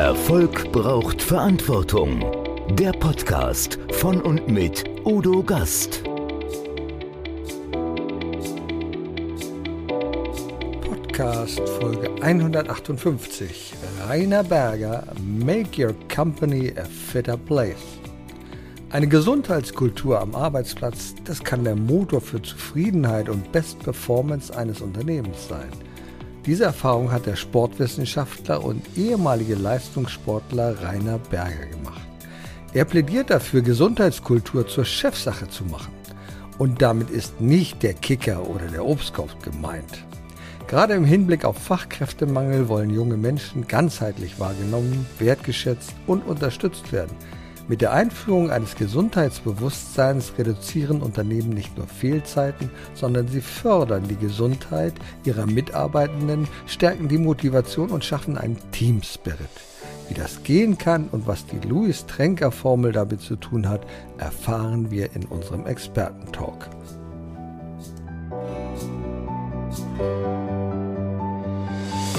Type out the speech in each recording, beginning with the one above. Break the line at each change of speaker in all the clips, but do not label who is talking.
Erfolg braucht Verantwortung. Der Podcast von und mit Udo Gast.
Podcast Folge 158. Rainer Berger, Make Your Company a Fitter Place. Eine Gesundheitskultur am Arbeitsplatz, das kann der Motor für Zufriedenheit und Best Performance eines Unternehmens sein. Diese Erfahrung hat der Sportwissenschaftler und ehemalige Leistungssportler Rainer Berger gemacht. Er plädiert dafür, Gesundheitskultur zur Chefsache zu machen. Und damit ist nicht der Kicker oder der Obstkorb gemeint. Gerade im Hinblick auf Fachkräftemangel wollen junge Menschen ganzheitlich wahrgenommen, wertgeschätzt und unterstützt werden – mit der Einführung eines Gesundheitsbewusstseins reduzieren Unternehmen nicht nur Fehlzeiten, sondern sie fördern die Gesundheit ihrer Mitarbeitenden, stärken die Motivation und schaffen einen Teamspirit. Wie das gehen kann und was die Louis Tränker Formel damit zu tun hat, erfahren wir in unserem Expertentalk.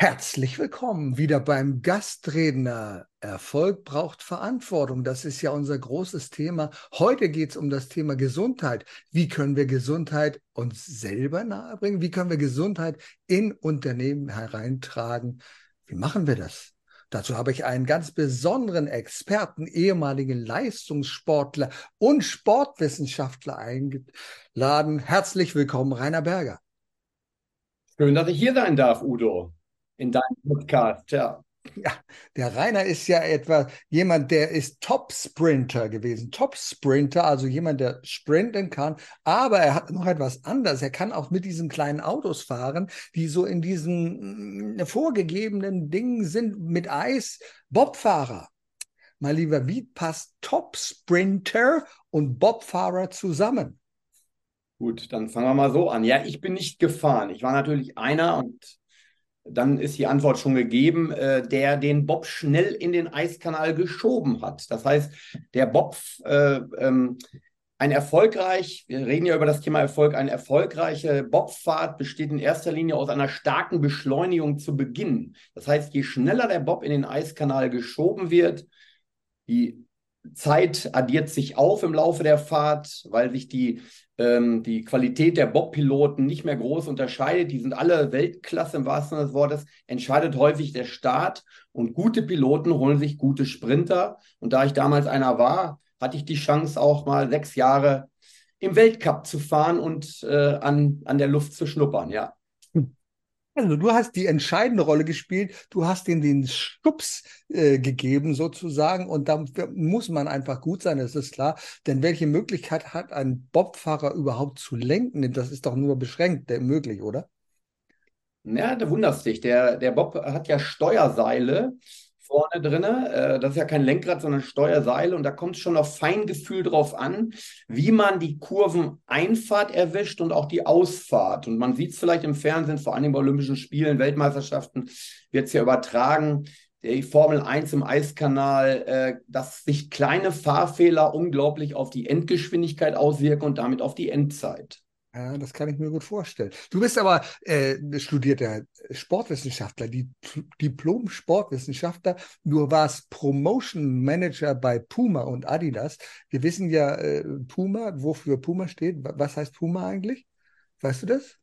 Herzlich willkommen wieder beim Gastredner. Erfolg braucht Verantwortung. Das ist ja unser großes Thema. Heute geht es um das Thema Gesundheit. Wie können wir Gesundheit uns selber nahebringen? Wie können wir Gesundheit in Unternehmen hereintragen? Wie machen wir das? Dazu habe ich einen ganz besonderen Experten, ehemaligen Leistungssportler und Sportwissenschaftler eingeladen. Herzlich willkommen, Rainer Berger.
Schön, dass ich hier sein darf, Udo in deinem Podcast, ja.
Ja, der Rainer ist ja etwa jemand, der ist Top-Sprinter gewesen. Top-Sprinter, also jemand, der sprinten kann. Aber er hat noch etwas anderes. Er kann auch mit diesen kleinen Autos fahren, die so in diesen mm, vorgegebenen Dingen sind mit Eis. Bobfahrer. Mein Lieber, wie passt Top-Sprinter und Bobfahrer zusammen?
Gut, dann fangen wir mal so an. Ja, ich bin nicht gefahren. Ich war natürlich einer und dann ist die Antwort schon gegeben, äh, der den Bob schnell in den Eiskanal geschoben hat. Das heißt, der Bob, äh, ähm, ein erfolgreich, wir reden ja über das Thema Erfolg, eine erfolgreiche Bobfahrt besteht in erster Linie aus einer starken Beschleunigung zu Beginn. Das heißt, je schneller der Bob in den Eiskanal geschoben wird, die Zeit addiert sich auf im Laufe der Fahrt, weil sich die ähm, die Qualität der Bob-Piloten nicht mehr groß unterscheidet. Die sind alle Weltklasse im wahrsten Sinne des Wortes. Entscheidet häufig der Start und gute Piloten holen sich gute Sprinter. Und da ich damals einer war, hatte ich die Chance auch mal sechs Jahre im Weltcup zu fahren und äh, an, an der Luft zu schnuppern, ja.
Also du hast die entscheidende Rolle gespielt, du hast ihm den Stups äh, gegeben sozusagen und da muss man einfach gut sein, das ist klar. Denn welche Möglichkeit hat ein Bobfahrer überhaupt zu lenken? Das ist doch nur beschränkt möglich, oder?
Ja, da wunderst dich. Der, der Bob hat ja Steuerseile vorne drin. Äh, das ist ja kein Lenkrad, sondern Steuerseile. Und da kommt es schon auf Feingefühl drauf an, wie man die Kurveneinfahrt erwischt und auch die Ausfahrt. Und man sieht es vielleicht im Fernsehen, vor allem bei Olympischen Spielen, Weltmeisterschaften, wird es ja übertragen. Die Formel 1 im Eiskanal, äh, dass sich kleine Fahrfehler unglaublich auf die Endgeschwindigkeit auswirken und damit auf die Endzeit.
Ja, das kann ich mir gut vorstellen. Du bist aber äh, studierter Sportwissenschaftler, die Diplom-Sportwissenschaftler. Du warst Promotion Manager bei Puma und Adidas. Wir wissen ja, äh, Puma, wofür Puma steht. Was heißt Puma eigentlich? Weißt du das?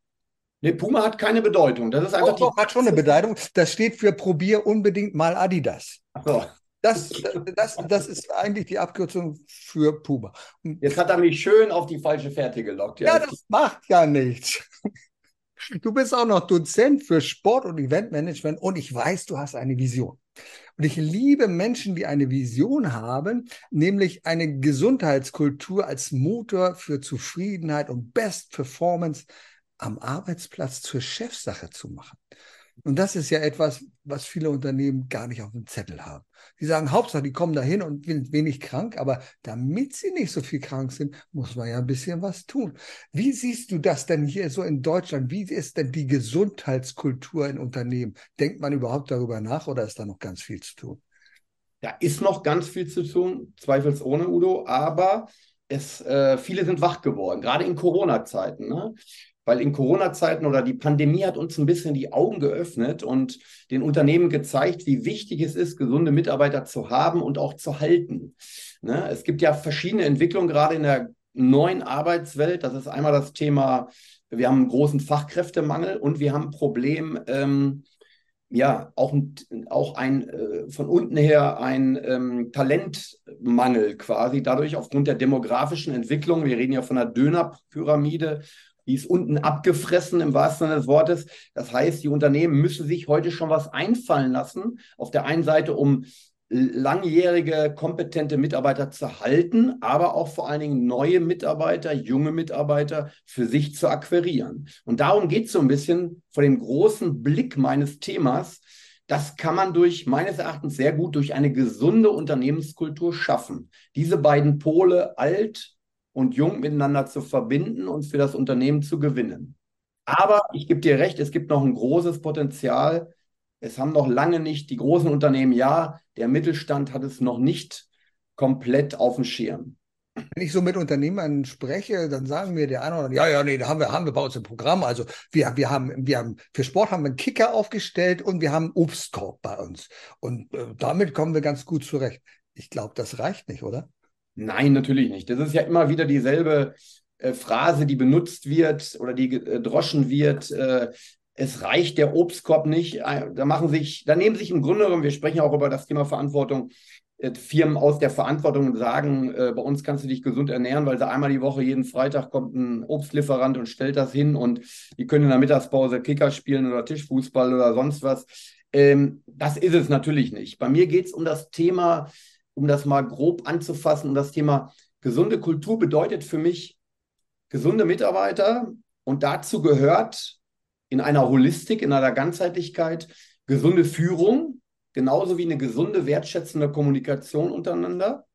Nee, Puma hat keine Bedeutung. Das ist einfach
doch, doch, hat schon eine Bedeutung. Das steht für probier unbedingt mal Adidas.
Ach so.
Das, das, das ist eigentlich die Abkürzung für Puma.
Jetzt hat er mich schön auf die falsche Fährte gelockt.
Ja, ja das macht ja nichts. Du bist auch noch Dozent für Sport- und Eventmanagement und ich weiß, du hast eine Vision. Und ich liebe Menschen, die eine Vision haben, nämlich eine Gesundheitskultur als Motor für Zufriedenheit und Best Performance am Arbeitsplatz zur Chefsache zu machen. Und das ist ja etwas, was viele Unternehmen gar nicht auf dem Zettel haben. Die sagen, Hauptsache, die kommen dahin und sind wenig krank, aber damit sie nicht so viel krank sind, muss man ja ein bisschen was tun. Wie siehst du das denn hier so in Deutschland? Wie ist denn die Gesundheitskultur in Unternehmen? Denkt man überhaupt darüber nach oder ist da noch ganz viel zu tun?
Da ist noch ganz viel zu tun, zweifelsohne, Udo, aber es, äh, viele sind wach geworden, gerade in Corona-Zeiten. Ne? Weil in Corona-Zeiten oder die Pandemie hat uns ein bisschen die Augen geöffnet und den Unternehmen gezeigt, wie wichtig es ist, gesunde Mitarbeiter zu haben und auch zu halten. Ne? Es gibt ja verschiedene Entwicklungen gerade in der neuen Arbeitswelt. Das ist einmal das Thema, wir haben einen großen Fachkräftemangel und wir haben ein Problem, ähm, ja, auch, auch ein äh, von unten her ein ähm, Talentmangel quasi, dadurch aufgrund der demografischen Entwicklung. Wir reden ja von einer Dönerpyramide die ist unten abgefressen im wahrsten Sinne des Wortes. Das heißt, die Unternehmen müssen sich heute schon was einfallen lassen. Auf der einen Seite, um langjährige, kompetente Mitarbeiter zu halten, aber auch vor allen Dingen neue Mitarbeiter, junge Mitarbeiter für sich zu akquirieren. Und darum geht es so ein bisschen vor dem großen Blick meines Themas. Das kann man durch, meines Erachtens, sehr gut durch eine gesunde Unternehmenskultur schaffen. Diese beiden Pole, alt und jung miteinander zu verbinden und für das Unternehmen zu gewinnen. Aber ich gebe dir recht, es gibt noch ein großes Potenzial. Es haben noch lange nicht die großen Unternehmen, ja, der Mittelstand hat es noch nicht komplett auf dem Schirm.
Wenn ich so mit Unternehmern spreche, dann sagen mir der eine oder andere, ja, ja, nee, da haben wir, haben wir bei uns im Programm. Also wir, wir haben, wir haben, für Sport haben wir einen Kicker aufgestellt und wir haben Obstkorb bei uns. Und äh, damit kommen wir ganz gut zurecht. Ich glaube, das reicht nicht, oder?
Nein, natürlich nicht. Das ist ja immer wieder dieselbe äh, Phrase, die benutzt wird oder die gedroschen wird. Äh, es reicht der Obstkorb nicht. Äh, da machen sich, da nehmen sich im Grunde genommen, wir sprechen auch über das Thema Verantwortung, äh, Firmen aus der Verantwortung und sagen, äh, bei uns kannst du dich gesund ernähren, weil sie einmal die Woche, jeden Freitag kommt ein Obstlieferant und stellt das hin und die können in der Mittagspause Kicker spielen oder Tischfußball oder sonst was. Ähm, das ist es natürlich nicht. Bei mir geht es um das Thema um das mal grob anzufassen, das Thema gesunde Kultur bedeutet für mich gesunde Mitarbeiter und dazu gehört in einer Holistik, in einer Ganzheitlichkeit gesunde Führung, genauso wie eine gesunde, wertschätzende Kommunikation untereinander.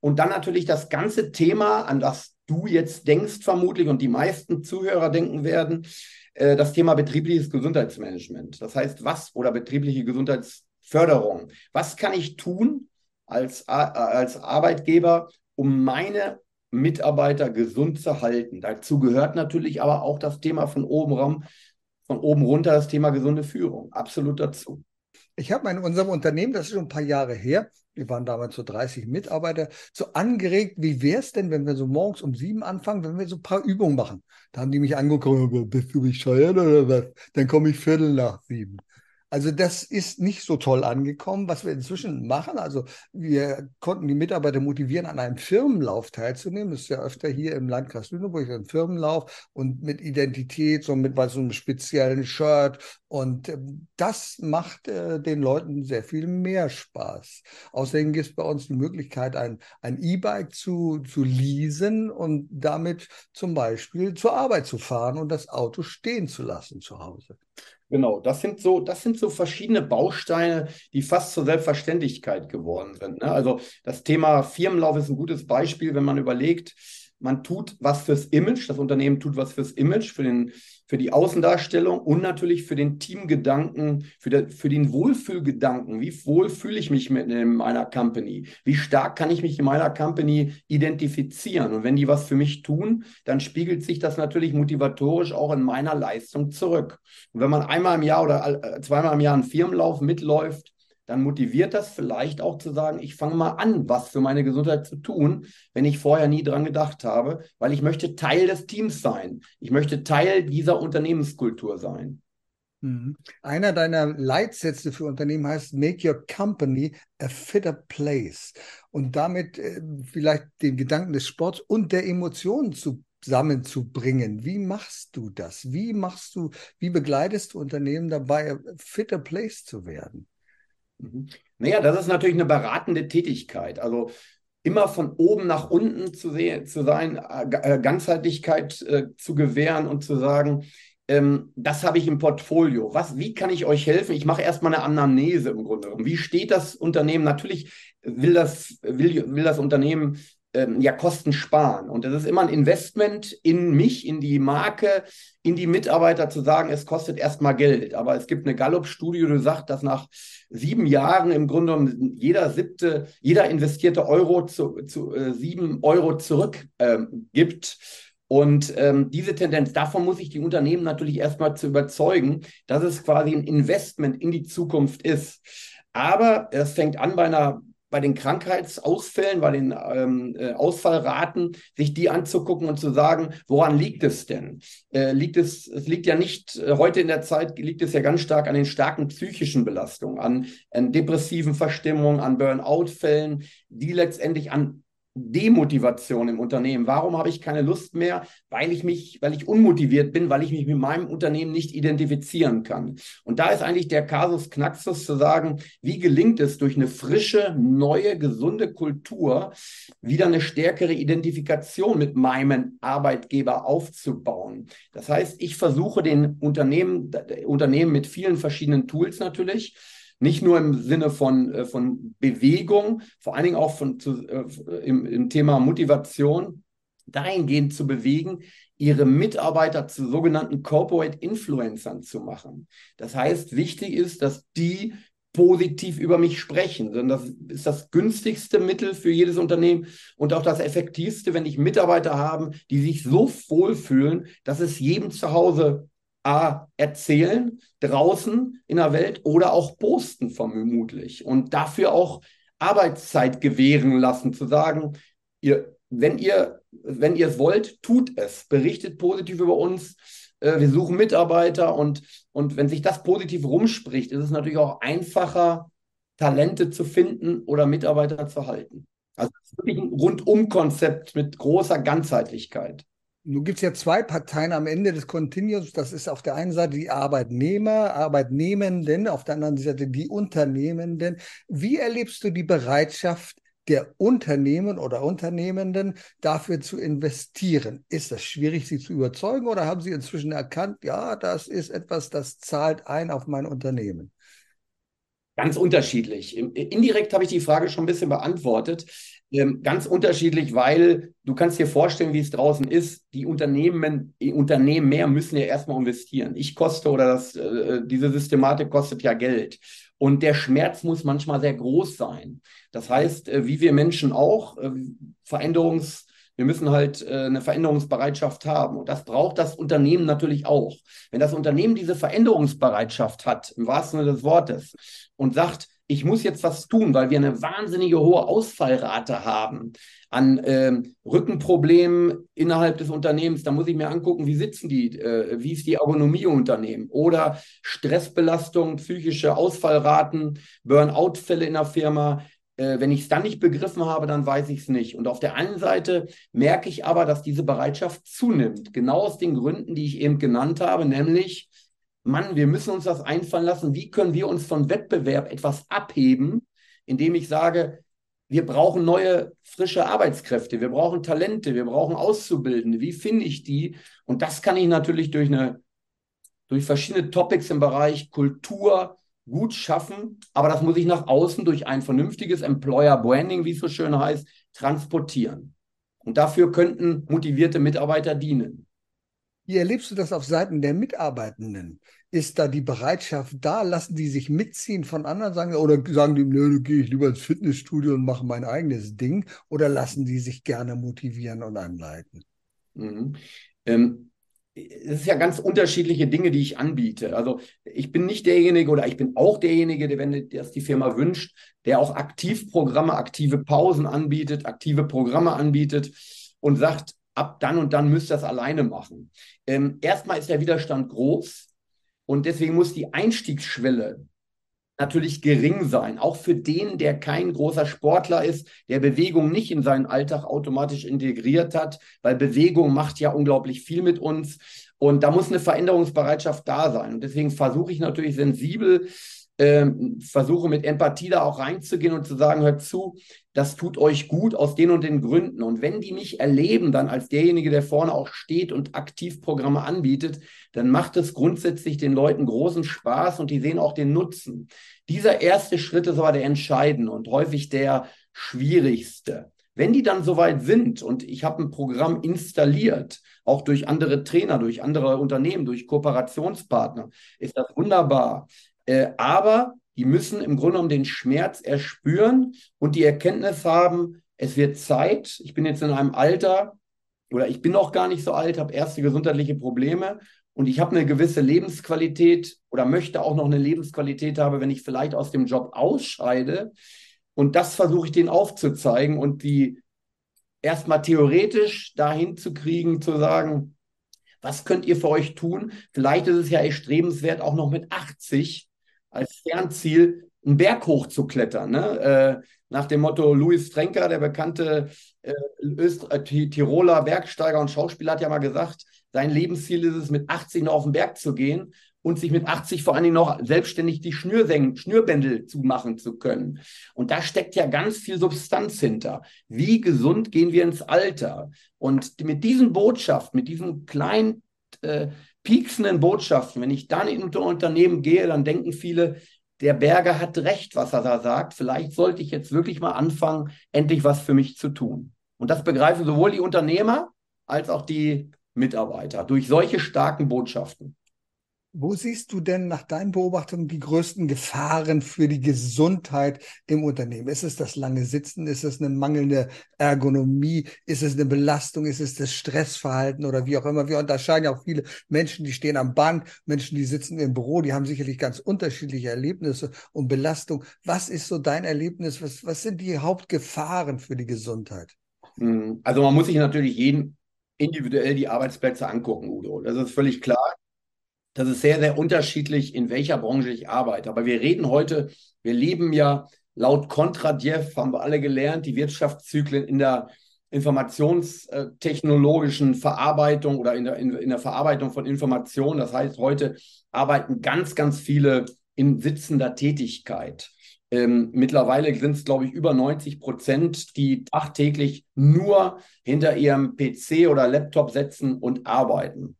Und dann natürlich das ganze Thema, an das du jetzt denkst vermutlich und die meisten Zuhörer denken werden, äh, das Thema betriebliches Gesundheitsmanagement. Das heißt, was oder betriebliche Gesundheitsförderung. Was kann ich tun, als, als Arbeitgeber, um meine Mitarbeiter gesund zu halten. Dazu gehört natürlich aber auch das Thema von oben rum, von oben runter, das Thema gesunde Führung. Absolut dazu.
Ich habe in unserem Unternehmen, das ist schon ein paar Jahre her, wir waren damals so 30 Mitarbeiter, so angeregt, wie wäre es denn, wenn wir so morgens um sieben anfangen, wenn wir so ein paar Übungen machen? Da haben die mich angeguckt, bist du bescheuert oder was? Dann komme ich Viertel nach sieben. Also das ist nicht so toll angekommen, was wir inzwischen machen. Also wir konnten die Mitarbeiter motivieren, an einem Firmenlauf teilzunehmen. Das ist ja öfter hier im Landkreis Lüneburg ein Firmenlauf und mit Identität, so mit so einem speziellen Shirt. Und ähm, das macht äh, den Leuten sehr viel mehr Spaß. Außerdem gibt es bei uns die Möglichkeit, ein, ein E-Bike zu, zu leasen und damit zum Beispiel zur Arbeit zu fahren und das Auto stehen zu lassen zu Hause.
Genau, das sind so, das sind so verschiedene Bausteine, die fast zur Selbstverständlichkeit geworden sind. Ne? Also das Thema Firmenlauf ist ein gutes Beispiel, wenn man überlegt, man tut was fürs Image, das Unternehmen tut was fürs Image, für, den, für die Außendarstellung und natürlich für den Teamgedanken, für, der, für den Wohlfühlgedanken. Wie wohl fühle ich mich mit in meiner Company? Wie stark kann ich mich in meiner Company identifizieren? Und wenn die was für mich tun, dann spiegelt sich das natürlich motivatorisch auch in meiner Leistung zurück. Und wenn man einmal im Jahr oder äh, zweimal im Jahr einen Firmenlauf mitläuft, dann motiviert das vielleicht auch zu sagen, ich fange mal an, was für meine Gesundheit zu tun, wenn ich vorher nie dran gedacht habe, weil ich möchte Teil des Teams sein. Ich möchte Teil dieser Unternehmenskultur sein.
Mhm. Einer deiner Leitsätze für Unternehmen heißt Make your company a fitter place und damit äh, vielleicht den Gedanken des Sports und der Emotionen zusammenzubringen. Wie machst du das? Wie machst du, wie begleitest du Unternehmen dabei, a fitter place zu werden?
Mhm. Naja, das ist natürlich eine beratende Tätigkeit. Also immer von oben nach unten zu, sehen, zu sein, äh, äh, Ganzheitlichkeit äh, zu gewähren und zu sagen, ähm, das habe ich im Portfolio. Was, wie kann ich euch helfen? Ich mache erstmal eine Anamnese im Grunde genommen. Wie steht das Unternehmen? Natürlich will das, will, will das Unternehmen ähm, ja Kosten sparen. Und das ist immer ein Investment in mich, in die Marke, in die Mitarbeiter zu sagen, es kostet erstmal Geld. Aber es gibt eine Gallup-Studie, die sagt, dass nach sieben Jahren im Grunde jeder siebte, jeder investierte Euro zu, zu äh, sieben Euro zurückgibt. Ähm, und ähm, diese Tendenz, davon muss ich die Unternehmen natürlich erstmal zu überzeugen, dass es quasi ein Investment in die Zukunft ist. Aber es fängt an bei einer bei den Krankheitsausfällen, bei den ähm, äh, Ausfallraten, sich die anzugucken und zu sagen, woran liegt es denn? Äh, liegt es, es liegt ja nicht, äh, heute in der Zeit liegt es ja ganz stark an den starken psychischen Belastungen, an, an depressiven Verstimmungen, an Burnout-Fällen, die letztendlich an Demotivation im Unternehmen. Warum habe ich keine Lust mehr? Weil ich mich, weil ich unmotiviert bin, weil ich mich mit meinem Unternehmen nicht identifizieren kann. Und da ist eigentlich der Kasus Knaxus zu sagen, wie gelingt es durch eine frische, neue, gesunde Kultur wieder eine stärkere Identifikation mit meinem Arbeitgeber aufzubauen. Das heißt, ich versuche den Unternehmen, Unternehmen mit vielen verschiedenen Tools natürlich, nicht nur im Sinne von, äh, von Bewegung, vor allen Dingen auch von, zu, äh, im, im Thema Motivation, dahingehend zu bewegen, ihre Mitarbeiter zu sogenannten Corporate Influencern zu machen. Das heißt, wichtig ist, dass die positiv über mich sprechen. Denn das ist das günstigste Mittel für jedes Unternehmen und auch das effektivste, wenn ich Mitarbeiter habe, die sich so wohlfühlen, dass es jedem zu Hause A, erzählen draußen in der Welt oder auch posten vermutlich und dafür auch Arbeitszeit gewähren lassen, zu sagen, ihr, wenn ihr, wenn ihr es wollt, tut es, berichtet positiv über uns, äh, wir suchen Mitarbeiter und, und wenn sich das positiv rumspricht, ist es natürlich auch einfacher, Talente zu finden oder Mitarbeiter zu halten. Also es ist wirklich ein Rundum-Konzept mit großer Ganzheitlichkeit.
Nun gibt es ja zwei Parteien am Ende des Kontinuums. Das ist auf der einen Seite die Arbeitnehmer, Arbeitnehmenden, auf der anderen Seite die Unternehmenden. Wie erlebst du die Bereitschaft der Unternehmen oder Unternehmenden dafür zu investieren? Ist das schwierig, sie zu überzeugen oder haben sie inzwischen erkannt, ja, das ist etwas, das zahlt ein auf mein Unternehmen?
Ganz unterschiedlich. Indirekt habe ich die Frage schon ein bisschen beantwortet. Ähm, ganz unterschiedlich, weil du kannst dir vorstellen, wie es draußen ist. Die Unternehmen, die Unternehmen mehr müssen ja erstmal investieren. Ich koste oder das, äh, diese Systematik kostet ja Geld. Und der Schmerz muss manchmal sehr groß sein. Das heißt, äh, wie wir Menschen auch, äh, Veränderungs- wir müssen halt äh, eine Veränderungsbereitschaft haben. Und das braucht das Unternehmen natürlich auch. Wenn das Unternehmen diese Veränderungsbereitschaft hat, im wahrsten Sinne des Wortes, und sagt, ich muss jetzt was tun, weil wir eine wahnsinnige hohe Ausfallrate haben an äh, Rückenproblemen innerhalb des Unternehmens. Da muss ich mir angucken, wie sitzen die, äh, wie ist die Ergonomie im Unternehmen oder Stressbelastung, psychische Ausfallraten, Burnout-Fälle in der Firma. Äh, wenn ich es dann nicht begriffen habe, dann weiß ich es nicht. Und auf der einen Seite merke ich aber, dass diese Bereitschaft zunimmt, genau aus den Gründen, die ich eben genannt habe, nämlich Mann, wir müssen uns das einfallen lassen. Wie können wir uns von Wettbewerb etwas abheben, indem ich sage, wir brauchen neue, frische Arbeitskräfte, wir brauchen Talente, wir brauchen Auszubildende. Wie finde ich die? Und das kann ich natürlich durch, eine, durch verschiedene Topics im Bereich Kultur gut schaffen, aber das muss ich nach außen durch ein vernünftiges Employer Branding, wie es so schön heißt, transportieren. Und dafür könnten motivierte Mitarbeiter dienen.
Wie erlebst du das auf Seiten der Mitarbeitenden? Ist da die Bereitschaft da? Lassen die sich mitziehen von anderen sagen, oder sagen die, nö, gehe ich lieber ins Fitnessstudio und mache mein eigenes Ding? Oder lassen die sich gerne motivieren und anleiten?
Mhm. Ähm, es ist ja ganz unterschiedliche Dinge, die ich anbiete. Also ich bin nicht derjenige oder ich bin auch derjenige, der, wenn das die Firma wünscht, der auch Aktivprogramme, aktive Pausen anbietet, aktive Programme anbietet und sagt, ab dann und dann müsst ihr das alleine machen. Ähm, erstmal ist der Widerstand groß und deswegen muss die Einstiegsschwelle natürlich gering sein, auch für den, der kein großer Sportler ist, der Bewegung nicht in seinen Alltag automatisch integriert hat, weil Bewegung macht ja unglaublich viel mit uns und da muss eine Veränderungsbereitschaft da sein. Und deswegen versuche ich natürlich sensibel, äh, versuche mit Empathie da auch reinzugehen und zu sagen, hört zu, das tut euch gut aus den und den Gründen. Und wenn die mich erleben, dann als derjenige, der vorne auch steht und aktiv Programme anbietet, dann macht es grundsätzlich den Leuten großen Spaß und die sehen auch den Nutzen. Dieser erste Schritt ist aber der entscheidende und häufig der schwierigste. Wenn die dann soweit sind und ich habe ein Programm installiert, auch durch andere Trainer, durch andere Unternehmen, durch Kooperationspartner, ist das wunderbar. Äh, aber die müssen im Grunde genommen den Schmerz erspüren und die Erkenntnis haben, es wird Zeit. Ich bin jetzt in einem Alter oder ich bin noch gar nicht so alt, habe erste gesundheitliche Probleme und ich habe eine gewisse Lebensqualität oder möchte auch noch eine Lebensqualität haben, wenn ich vielleicht aus dem Job ausscheide. Und das versuche ich denen aufzuzeigen und die erstmal theoretisch dahin zu kriegen, zu sagen, was könnt ihr für euch tun? Vielleicht ist es ja erstrebenswert, auch noch mit 80 als Fernziel, einen Berg hochzuklettern. Ne? Äh, nach dem Motto Louis Strenker, der bekannte äh, Öst äh, Tiroler Bergsteiger und Schauspieler, hat ja mal gesagt, sein Lebensziel ist es, mit 80 noch auf den Berg zu gehen und sich mit 80 vor allen Dingen noch selbstständig die Schnürsengen, Schnürbändel zumachen zu können. Und da steckt ja ganz viel Substanz hinter. Wie gesund gehen wir ins Alter? Und mit diesen Botschaften, mit diesen kleinen äh, pieksenden Botschaften, wenn ich dann in ein Unternehmen gehe, dann denken viele, der Berger hat recht, was er da sagt. Vielleicht sollte ich jetzt wirklich mal anfangen, endlich was für mich zu tun. Und das begreifen sowohl die Unternehmer als auch die Mitarbeiter durch solche starken Botschaften.
Wo siehst du denn nach deinen Beobachtungen die größten Gefahren für die Gesundheit im Unternehmen? Ist es das lange Sitzen? Ist es eine mangelnde Ergonomie? Ist es eine Belastung? Ist es das Stressverhalten oder wie auch immer? Wir unterscheiden ja auch viele Menschen, die stehen am Band, Menschen, die sitzen im Büro, die haben sicherlich ganz unterschiedliche Erlebnisse und Belastung. Was ist so dein Erlebnis? Was, was sind die Hauptgefahren für die Gesundheit?
Hm, also man muss sich natürlich jeden individuell die Arbeitsplätze angucken, Udo. Das ist völlig klar das ist sehr, sehr unterschiedlich, in welcher Branche ich arbeite. Aber wir reden heute, wir leben ja laut Kontradjew, haben wir alle gelernt, die Wirtschaftszyklen in der informationstechnologischen Verarbeitung oder in der, in, in der Verarbeitung von Informationen. Das heißt, heute arbeiten ganz, ganz viele in sitzender Tätigkeit. Ähm, mittlerweile sind es, glaube ich, über 90 Prozent, die tagtäglich nur hinter ihrem PC oder Laptop sitzen und arbeiten.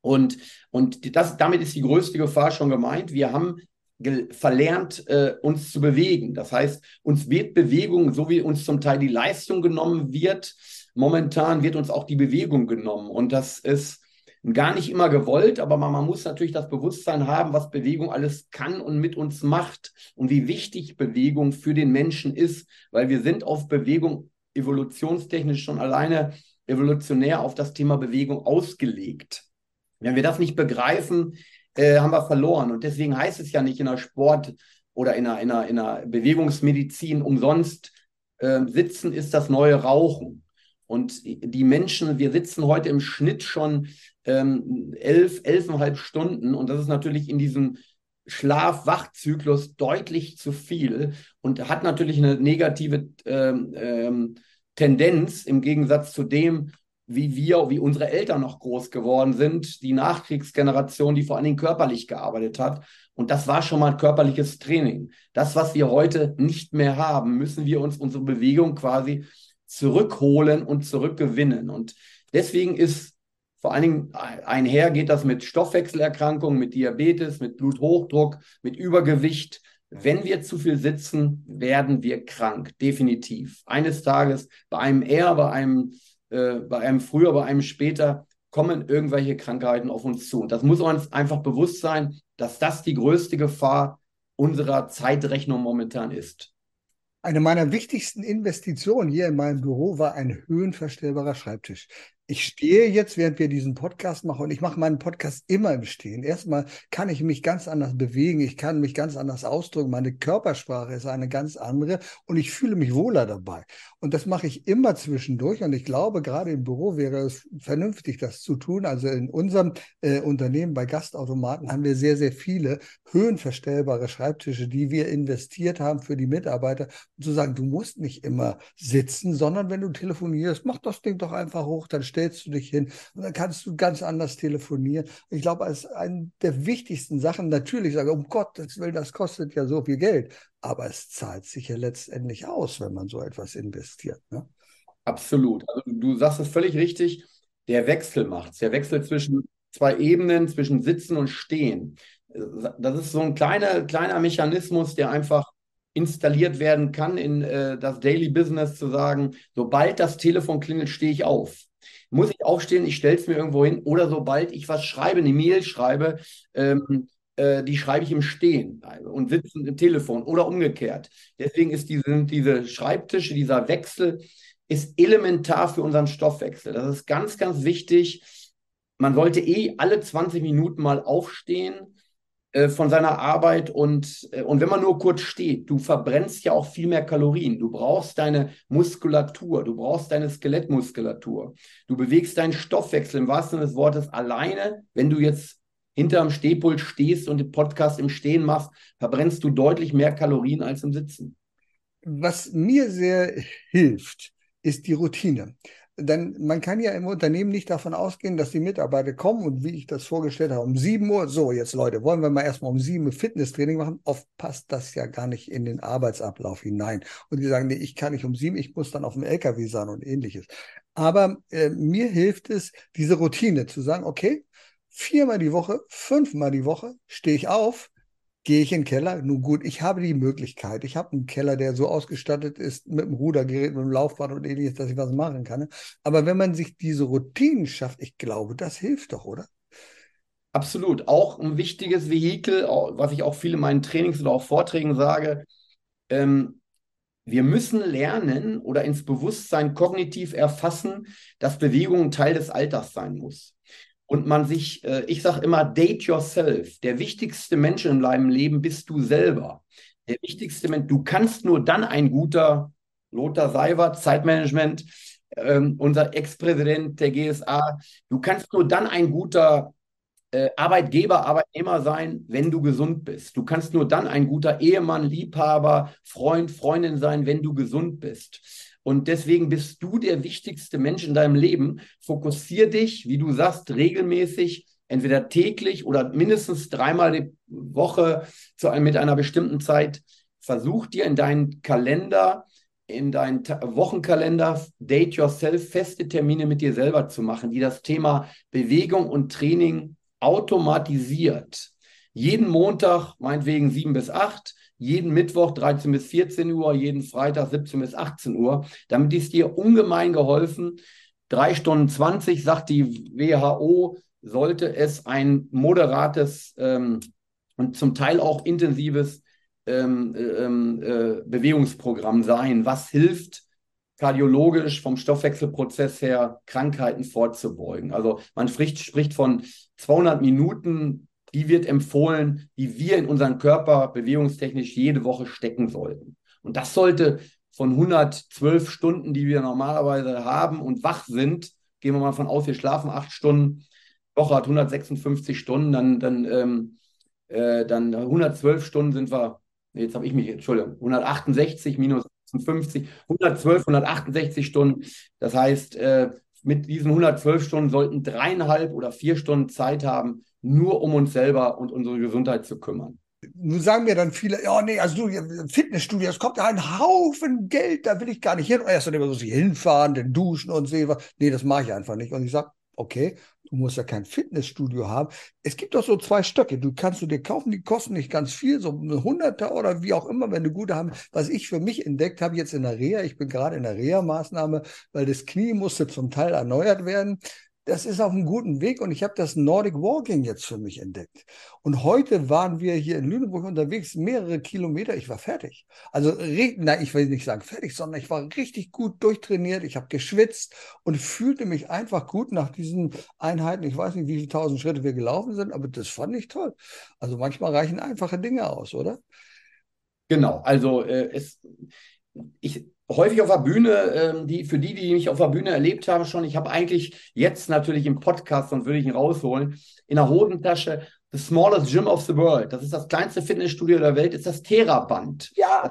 Und, und das, damit ist die größte Gefahr schon gemeint. Wir haben verlernt, äh, uns zu bewegen. Das heißt, uns wird Bewegung, so wie uns zum Teil die Leistung genommen wird, momentan wird uns auch die Bewegung genommen. Und das ist gar nicht immer gewollt, aber man, man muss natürlich das Bewusstsein haben, was Bewegung alles kann und mit uns macht und wie wichtig Bewegung für den Menschen ist, weil wir sind auf Bewegung evolutionstechnisch schon alleine evolutionär auf das Thema Bewegung ausgelegt. Wenn wir das nicht begreifen, äh, haben wir verloren. Und deswegen heißt es ja nicht in der Sport oder in der, in der, in der Bewegungsmedizin umsonst, äh, Sitzen ist das neue Rauchen. Und die Menschen, wir sitzen heute im Schnitt schon ähm, elf, elfeinhalb Stunden. Und das ist natürlich in diesem Schlaf-Wach-Zyklus deutlich zu viel und hat natürlich eine negative ähm, ähm, Tendenz im Gegensatz zu dem, wie wir, wie unsere Eltern noch groß geworden sind, die Nachkriegsgeneration, die vor allen Dingen körperlich gearbeitet hat. Und das war schon mal körperliches Training. Das, was wir heute nicht mehr haben, müssen wir uns unsere Bewegung quasi zurückholen und zurückgewinnen. Und deswegen ist vor allen Dingen einher geht das mit Stoffwechselerkrankungen, mit Diabetes, mit Bluthochdruck, mit Übergewicht. Wenn wir zu viel sitzen, werden wir krank, definitiv. Eines Tages bei einem eher, bei einem äh, bei einem früher, bei einem später kommen irgendwelche Krankheiten auf uns zu. Und das muss uns einfach bewusst sein, dass das die größte Gefahr unserer Zeitrechnung momentan ist.
Eine meiner wichtigsten Investitionen hier in meinem Büro war ein höhenverstellbarer Schreibtisch ich stehe jetzt, während wir diesen Podcast machen, und ich mache meinen Podcast immer im Stehen. Erstmal kann ich mich ganz anders bewegen, ich kann mich ganz anders ausdrücken, meine Körpersprache ist eine ganz andere und ich fühle mich wohler dabei. Und das mache ich immer zwischendurch und ich glaube, gerade im Büro wäre es vernünftig, das zu tun. Also in unserem äh, Unternehmen bei Gastautomaten haben wir sehr, sehr viele höhenverstellbare Schreibtische, die wir investiert haben für die Mitarbeiter, um zu sagen, du musst nicht immer sitzen, sondern wenn du telefonierst, mach das Ding doch einfach hoch, dann stell stellst du dich hin und dann kannst du ganz anders telefonieren. Ich glaube, als eine der wichtigsten Sachen, natürlich sage, um Gottes Willen, das kostet ja so viel Geld, aber es zahlt sich ja letztendlich aus, wenn man so etwas investiert. Ne?
Absolut. Also du sagst es völlig richtig. Der Wechsel macht es. Der Wechsel zwischen zwei Ebenen, zwischen Sitzen und Stehen. Das ist so ein kleiner, kleiner Mechanismus, der einfach installiert werden kann in äh, das Daily Business, zu sagen, sobald das Telefon klingelt, stehe ich auf. Muss ich aufstehen, ich stelle es mir irgendwo hin oder sobald ich was schreibe, eine Mail schreibe, ähm, äh, die schreibe ich im Stehen und sitzen im Telefon oder umgekehrt. Deswegen ist diese, diese Schreibtische, dieser Wechsel ist elementar für unseren Stoffwechsel. Das ist ganz, ganz wichtig. Man sollte eh alle 20 Minuten mal aufstehen von seiner Arbeit und, äh, und wenn man nur kurz steht, du verbrennst ja auch viel mehr Kalorien. Du brauchst deine Muskulatur, du brauchst deine Skelettmuskulatur. Du bewegst deinen Stoffwechsel im wahrsten Sinne des Wortes alleine. Wenn du jetzt hinterm Stehpult stehst und den Podcast im Stehen machst, verbrennst du deutlich mehr Kalorien als im Sitzen.
Was mir sehr hilft, ist die Routine. Denn man kann ja im Unternehmen nicht davon ausgehen, dass die Mitarbeiter kommen und wie ich das vorgestellt habe, um 7 Uhr, so jetzt Leute, wollen wir mal erstmal um 7 Uhr Fitnesstraining machen? Oft passt das ja gar nicht in den Arbeitsablauf hinein. Und die sagen, nee, ich kann nicht um 7, ich muss dann auf dem LKW sein und ähnliches. Aber äh, mir hilft es, diese Routine zu sagen, okay, viermal die Woche, fünfmal die Woche stehe ich auf, gehe ich in den Keller. Nun gut, ich habe die Möglichkeit. Ich habe einen Keller, der so ausgestattet ist mit einem Rudergerät, mit einem Laufband und ähnliches, dass ich was machen kann. Aber wenn man sich diese Routinen schafft, ich glaube, das hilft doch, oder?
Absolut. Auch ein wichtiges Vehikel, was ich auch viele in meinen Trainings oder auch Vorträgen sage. Ähm, wir müssen lernen oder ins Bewusstsein kognitiv erfassen, dass Bewegung ein Teil des Alltags sein muss und man sich, äh, ich sage immer, date yourself. Der wichtigste Mensch in deinem Leben bist du selber. Der wichtigste Mensch, du kannst nur dann ein guter Lothar Seiwert, Zeitmanagement, ähm, unser Ex-Präsident der GSA, du kannst nur dann ein guter äh, Arbeitgeber, Arbeitnehmer sein, wenn du gesund bist. Du kannst nur dann ein guter Ehemann, Liebhaber, Freund, Freundin sein, wenn du gesund bist. Und deswegen bist du der wichtigste Mensch in deinem Leben. Fokussier dich, wie du sagst, regelmäßig, entweder täglich oder mindestens dreimal die Woche zu einem, mit einer bestimmten Zeit. Versuch dir in deinen Kalender, in deinen Wochenkalender, Date Yourself, feste Termine mit dir selber zu machen, die das Thema Bewegung und Training automatisiert. Jeden Montag, meinetwegen sieben bis acht, jeden Mittwoch 13 bis 14 Uhr, jeden Freitag 17 bis 18 Uhr. Damit ist dir ungemein geholfen. Drei Stunden 20, sagt die WHO, sollte es ein moderates ähm, und zum Teil auch intensives ähm, ähm, äh, Bewegungsprogramm sein, was hilft, kardiologisch vom Stoffwechselprozess her Krankheiten vorzubeugen. Also man spricht, spricht von 200 Minuten die wird empfohlen, die wir in unseren Körper bewegungstechnisch jede Woche stecken sollten. Und das sollte von 112 Stunden, die wir normalerweise haben und wach sind, gehen wir mal von aus, wir schlafen acht Stunden, Woche hat 156 Stunden, dann, dann, ähm, äh, dann 112 Stunden sind wir, jetzt habe ich mich, Entschuldigung, 168 minus 50, 112, 168 Stunden. Das heißt, äh, mit diesen 112 Stunden sollten dreieinhalb oder vier Stunden Zeit haben, nur um uns selber und unsere Gesundheit zu kümmern.
Nun sagen mir dann viele, ja, nee, also du, Fitnessstudio, es kommt ja ein Haufen Geld, da will ich gar nicht hin. Erst dann immer so hinfahren, den duschen und was. Nee, das mache ich einfach nicht. Und ich sage, okay, du musst ja kein Fitnessstudio haben. Es gibt doch so zwei Stöcke, du kannst du dir kaufen, die kosten nicht ganz viel, so eine Hunderter oder wie auch immer, wenn du gute haben. Was ich für mich entdeckt habe jetzt in der Reha, ich bin gerade in der Reha-Maßnahme, weil das Knie musste zum Teil erneuert werden das ist auf einem guten Weg und ich habe das Nordic Walking jetzt für mich entdeckt. Und heute waren wir hier in Lüneburg unterwegs, mehrere Kilometer, ich war fertig. Also, nein, ich will nicht sagen fertig, sondern ich war richtig gut durchtrainiert, ich habe geschwitzt und fühlte mich einfach gut nach diesen Einheiten. Ich weiß nicht, wie viele tausend Schritte wir gelaufen sind, aber das fand ich toll. Also manchmal reichen einfache Dinge aus, oder?
Genau, also äh, es, ich, häufig auf der Bühne, ähm, die, für die, die mich auf der Bühne erlebt haben schon, ich habe eigentlich jetzt natürlich im Podcast, sonst würde ich ihn rausholen, in der Hosentasche The smallest gym of the world. Das ist das kleinste Fitnessstudio der Welt, ist das Theraband.
Ja.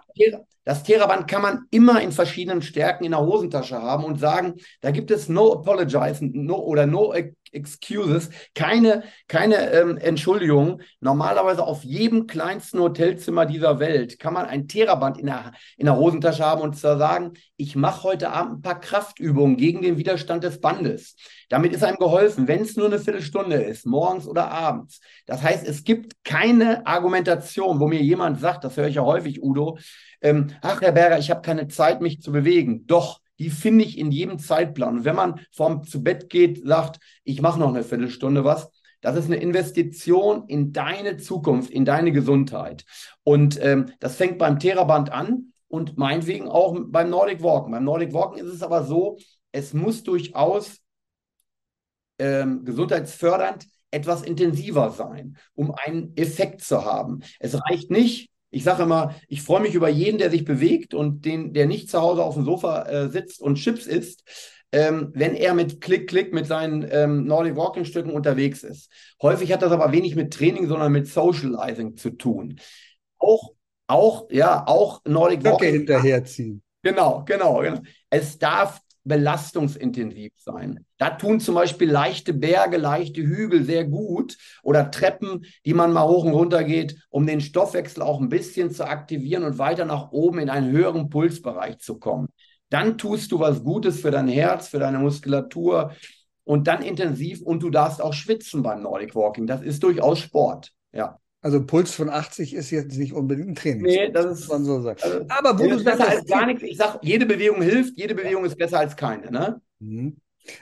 das Theraband kann man immer in verschiedenen Stärken in der Hosentasche haben und sagen, da gibt es no apologize no, oder no excuses, keine, keine ähm, Entschuldigung. Normalerweise auf jedem kleinsten Hotelzimmer dieser Welt kann man ein Theraband in der, in der Hosentasche haben und zwar sagen, ich mache heute Abend ein paar Kraftübungen gegen den Widerstand des Bandes. Damit ist einem geholfen, wenn es nur eine Viertelstunde ist, morgens oder abends. Das heißt, es gibt keine Argumentation, wo mir jemand sagt, das höre ich ja häufig, Udo, ähm, ach Herr Berger, ich habe keine Zeit, mich zu bewegen. Doch, die finde ich in jedem Zeitplan. Wenn man vorm zu Bett geht, sagt, ich mache noch eine Viertelstunde was, das ist eine Investition in deine Zukunft, in deine Gesundheit. Und ähm, das fängt beim Theraband an und meinetwegen auch beim Nordic Walken. Beim Nordic Walken ist es aber so, es muss durchaus ähm, gesundheitsfördernd etwas intensiver sein, um einen Effekt zu haben. Es reicht nicht, ich sage immer, ich freue mich über jeden, der sich bewegt und den, der nicht zu Hause auf dem Sofa äh, sitzt und Chips isst, ähm, wenn er mit Klick, Klick mit seinen ähm, Nordic Walking Stücken unterwegs ist. Häufig hat das aber wenig mit Training, sondern mit Socializing zu tun. Auch, auch, ja, auch Nordic
Walking. hinterherziehen.
Genau, genau, genau. Es darf belastungsintensiv sein. Da tun zum Beispiel leichte Berge, leichte Hügel sehr gut oder Treppen, die man mal hoch und runter geht, um den Stoffwechsel auch ein bisschen zu aktivieren und weiter nach oben in einen höheren Pulsbereich zu kommen. Dann tust du was Gutes für dein Herz, für deine Muskulatur und dann intensiv und du darfst auch schwitzen beim Nordic Walking. Das ist durchaus Sport. Ja.
Also Puls von 80 ist jetzt nicht unbedingt ein Training.
Nee, das ist man so sagen. Also, Aber wo du sagst, als gar nichts. Ich sage, jede Bewegung hilft, jede Bewegung ist besser als keine. Ne?
Mhm.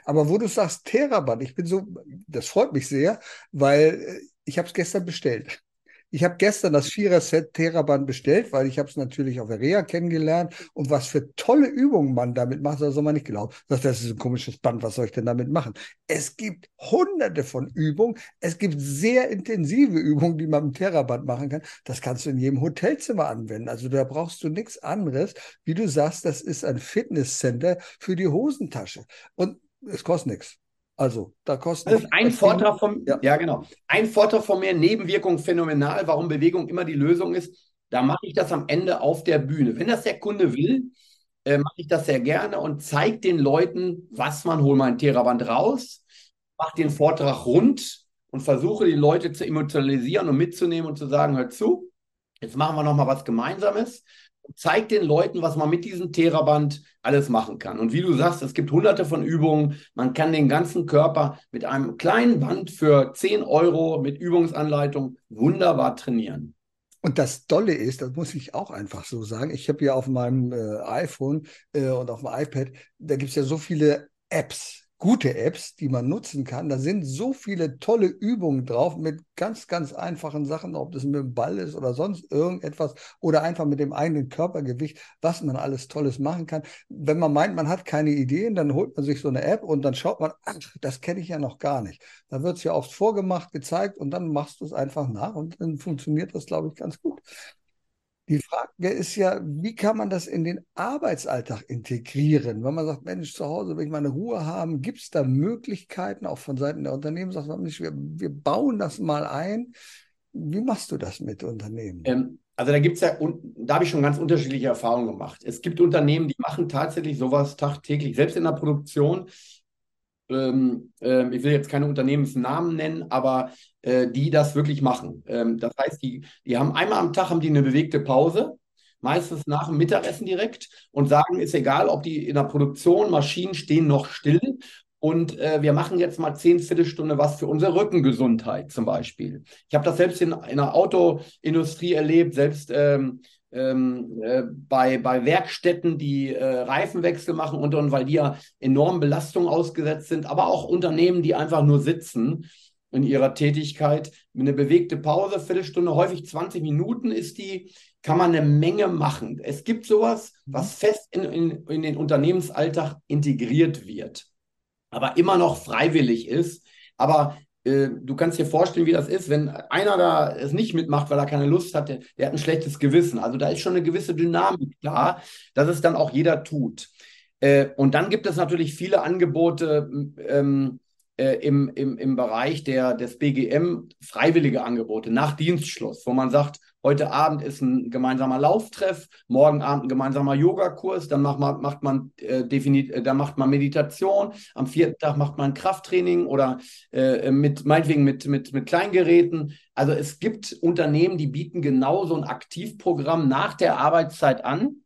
Aber wo du sagst Theraband, ich bin so, das freut mich sehr, weil äh, ich habe es gestern bestellt. Ich habe gestern das Vierer-Set Theraband bestellt, weil ich habe es natürlich auf der kennengelernt. Und was für tolle Übungen man damit macht, das soll man nicht glauben. Das ist ein komisches Band, was soll ich denn damit machen? Es gibt hunderte von Übungen. Es gibt sehr intensive Übungen, die man mit Theraband machen kann. Das kannst du in jedem Hotelzimmer anwenden. Also da brauchst du nichts anderes. Wie du sagst, das ist ein Fitnesscenter für die Hosentasche. Und es kostet nichts. Also, da kostet.
Das ist ein Vortrag von, ja. ja. genau. Ein Vortrag von mir, Nebenwirkung phänomenal, warum Bewegung immer die Lösung ist. Da mache ich das am Ende auf der Bühne. Wenn das der Kunde will, äh, mache ich das sehr gerne und zeige den Leuten, was man, hol mein Theraband raus, mache den Vortrag rund und versuche die Leute zu emotionalisieren und mitzunehmen und zu sagen, hör zu, jetzt machen wir nochmal was Gemeinsames zeigt den Leuten, was man mit diesem Theraband alles machen kann. Und wie du sagst, es gibt hunderte von Übungen. Man kann den ganzen Körper mit einem kleinen Band für 10 Euro mit Übungsanleitung wunderbar trainieren.
Und das Dolle ist, das muss ich auch einfach so sagen, ich habe ja auf meinem äh, iPhone äh, und auf dem iPad, da gibt es ja so viele Apps, gute Apps, die man nutzen kann. Da sind so viele tolle Übungen drauf mit ganz, ganz einfachen Sachen, ob das mit dem Ball ist oder sonst irgendetwas oder einfach mit dem eigenen Körpergewicht, was man alles Tolles machen kann. Wenn man meint, man hat keine Ideen, dann holt man sich so eine App und dann schaut man, ach, das kenne ich ja noch gar nicht. Da wird es ja oft vorgemacht, gezeigt und dann machst du es einfach nach und dann funktioniert das, glaube ich, ganz gut. Die Frage ist ja, wie kann man das in den Arbeitsalltag integrieren? Wenn man sagt, Mensch, zu Hause will ich meine Ruhe haben, gibt es da Möglichkeiten, auch von Seiten der Unternehmen, sagt man nicht, wir, wir bauen das mal ein. Wie machst du das mit Unternehmen?
Ähm, also da gibt es ja, da habe ich schon ganz unterschiedliche Erfahrungen gemacht. Es gibt Unternehmen, die machen tatsächlich sowas tagtäglich, selbst in der Produktion ähm, äh, ich will jetzt keine Unternehmensnamen nennen, aber äh, die das wirklich machen. Ähm, das heißt, die, die haben einmal am Tag haben die eine bewegte Pause, meistens nach dem Mittagessen direkt und sagen, ist egal, ob die in der Produktion, Maschinen stehen noch still und äh, wir machen jetzt mal zehn Viertelstunde was für unsere Rückengesundheit zum Beispiel. Ich habe das selbst in, in der Autoindustrie erlebt, selbst ähm, ähm, äh, bei, bei Werkstätten, die äh, Reifenwechsel machen und, und weil die ja enormen Belastungen ausgesetzt sind, aber auch Unternehmen, die einfach nur sitzen in ihrer Tätigkeit. Eine bewegte Pause, Viertelstunde, häufig 20 Minuten ist die, kann man eine Menge machen. Es gibt sowas, was fest in, in, in den Unternehmensalltag integriert wird, aber immer noch freiwillig ist. Aber äh, du kannst dir vorstellen, wie das ist, wenn einer da es nicht mitmacht, weil er keine Lust hat, der, der, hat ein schlechtes Gewissen. Also da ist schon eine gewisse Dynamik da, dass es dann auch jeder tut. Äh, und dann gibt es natürlich viele Angebote ähm, äh, im, im, im Bereich der, des BGM, freiwillige Angebote nach Dienstschluss, wo man sagt, heute Abend ist ein gemeinsamer Lauftreff, morgen Abend ein gemeinsamer Yogakurs, dann macht man, macht man, äh, definit, äh, dann macht man Meditation, am vierten Tag macht man Krafttraining oder äh, mit, meinetwegen mit, mit, mit Kleingeräten. Also es gibt Unternehmen, die bieten genau so ein Aktivprogramm nach der Arbeitszeit an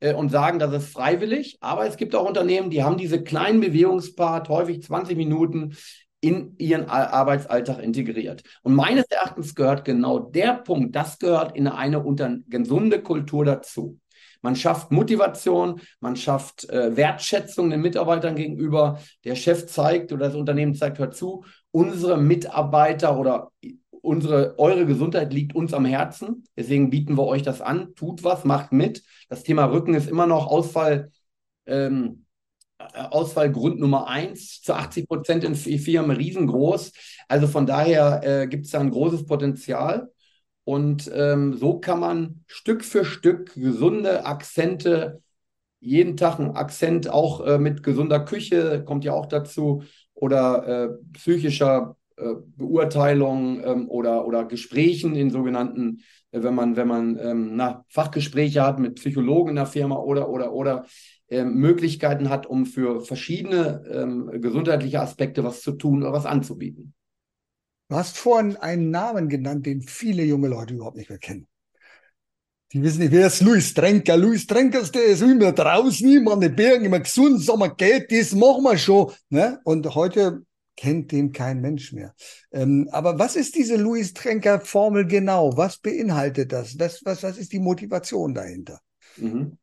äh, und sagen, das ist freiwillig. Aber es gibt auch Unternehmen, die haben diese kleinen Bewegungspart, häufig 20 Minuten, in ihren Arbeitsalltag integriert. Und meines Erachtens gehört genau der Punkt, das gehört in eine gesunde Kultur dazu. Man schafft Motivation, man schafft äh, Wertschätzung den Mitarbeitern gegenüber. Der Chef zeigt oder das Unternehmen zeigt, hört zu, unsere Mitarbeiter oder unsere, eure Gesundheit liegt uns am Herzen. Deswegen bieten wir euch das an. Tut was, macht mit. Das Thema Rücken ist immer noch Ausfall. Ähm, Ausfallgrund Nummer eins, zu 80 Prozent in Firmen riesengroß. Also von daher äh, gibt es da ein großes Potenzial. Und ähm, so kann man Stück für Stück gesunde Akzente, jeden Tag ein Akzent auch äh, mit gesunder Küche, kommt ja auch dazu, oder äh, psychischer äh, Beurteilung ähm, oder, oder Gesprächen in sogenannten, äh, wenn man, wenn man ähm, na, Fachgespräche hat mit Psychologen in der Firma oder, oder, oder äh, Möglichkeiten hat, um für verschiedene ähm, gesundheitliche Aspekte was zu tun oder was anzubieten.
Du hast vorhin einen Namen genannt, den viele junge Leute überhaupt nicht mehr kennen. Die wissen nicht, wer ist Luis Trenker? Luis Trenker ist der ist immer draußen, immer an den Bergen, immer gesund, sagen wir Geld, das machen wir schon. Ne? Und heute kennt den kein Mensch mehr. Ähm, aber was ist diese Louis Trenker Formel genau? Was beinhaltet das? Was, was, was ist die Motivation dahinter?
Mhm.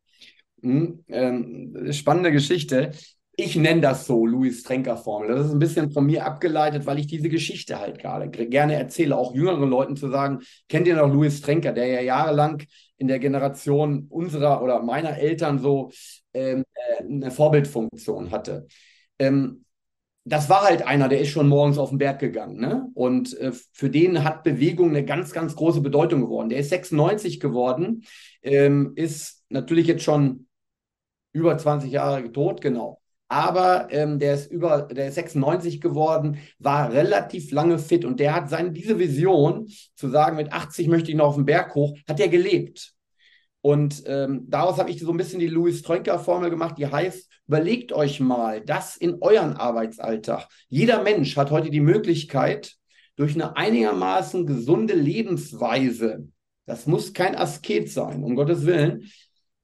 Mhm, ähm, spannende Geschichte. Ich nenne das so Louis Trenker Formel. Das ist ein bisschen von mir abgeleitet, weil ich diese Geschichte halt gerade gerne erzähle, auch jüngeren Leuten zu sagen, kennt ihr noch Louis Trenker, der ja jahrelang in der Generation unserer oder meiner Eltern so ähm, äh, eine Vorbildfunktion hatte. Ähm, das war halt einer, der ist schon morgens auf den Berg gegangen. Ne? Und äh, für den hat Bewegung eine ganz, ganz große Bedeutung geworden. Der ist 96 geworden, ähm, ist natürlich jetzt schon über 20 Jahre tot, genau. Aber ähm, der ist über, der ist 96 geworden, war relativ lange fit und der hat seine, diese Vision zu sagen, mit 80 möchte ich noch auf den Berg hoch, hat er gelebt. Und ähm, daraus habe ich so ein bisschen die Louis Troika-Formel gemacht, die heißt, überlegt euch mal das in euren Arbeitsalltag. Jeder Mensch hat heute die Möglichkeit, durch eine einigermaßen gesunde Lebensweise, das muss kein Asket sein, um Gottes Willen,